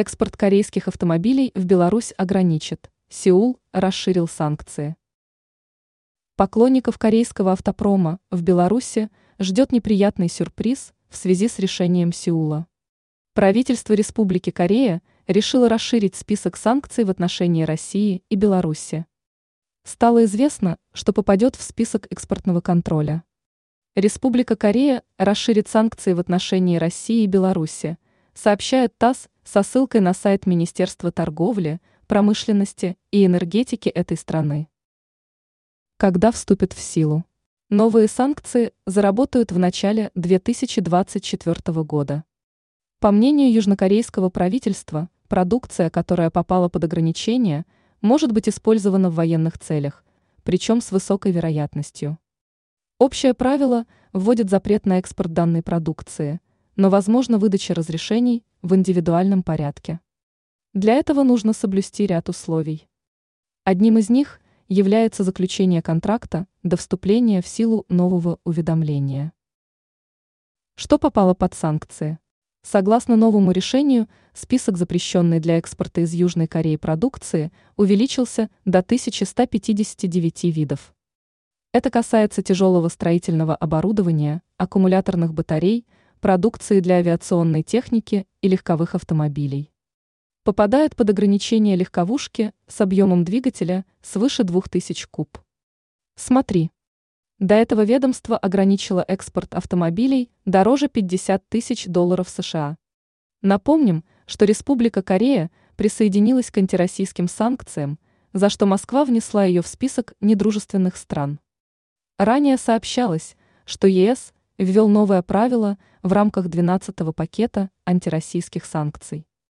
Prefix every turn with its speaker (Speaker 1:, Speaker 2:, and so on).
Speaker 1: Экспорт корейских автомобилей в Беларусь ограничит. Сеул расширил санкции. Поклонников корейского автопрома в Беларуси ждет неприятный сюрприз в связи с решением Сеула. Правительство Республики Корея решило расширить список санкций в отношении России и Беларуси. Стало известно, что попадет в список экспортного контроля. Республика Корея расширит санкции в отношении России и Беларуси, сообщает ТАСС со ссылкой на сайт Министерства торговли, промышленности и энергетики этой страны. Когда вступит в силу? Новые санкции заработают в начале 2024 года. По мнению южнокорейского правительства, продукция, которая попала под ограничения, может быть использована в военных целях, причем с высокой вероятностью. Общее правило вводит запрет на экспорт данной продукции, но возможно выдача разрешений в индивидуальном порядке. Для этого нужно соблюсти ряд условий. Одним из них является заключение контракта до вступления в силу нового уведомления. Что попало под санкции? Согласно новому решению, список запрещенной для экспорта из Южной Кореи продукции увеличился до 1159 видов. Это касается тяжелого строительного оборудования, аккумуляторных батарей, продукции для авиационной техники и легковых автомобилей попадает под ограничение легковушки с объемом двигателя свыше 2000 куб. Смотри. До этого ведомство ограничило экспорт автомобилей дороже 50 тысяч долларов США. Напомним, что Республика Корея присоединилась к антироссийским санкциям, за что Москва внесла ее в список недружественных стран. Ранее сообщалось, что ЕС ввел новое правило в рамках 12-го пакета антироссийских санкций.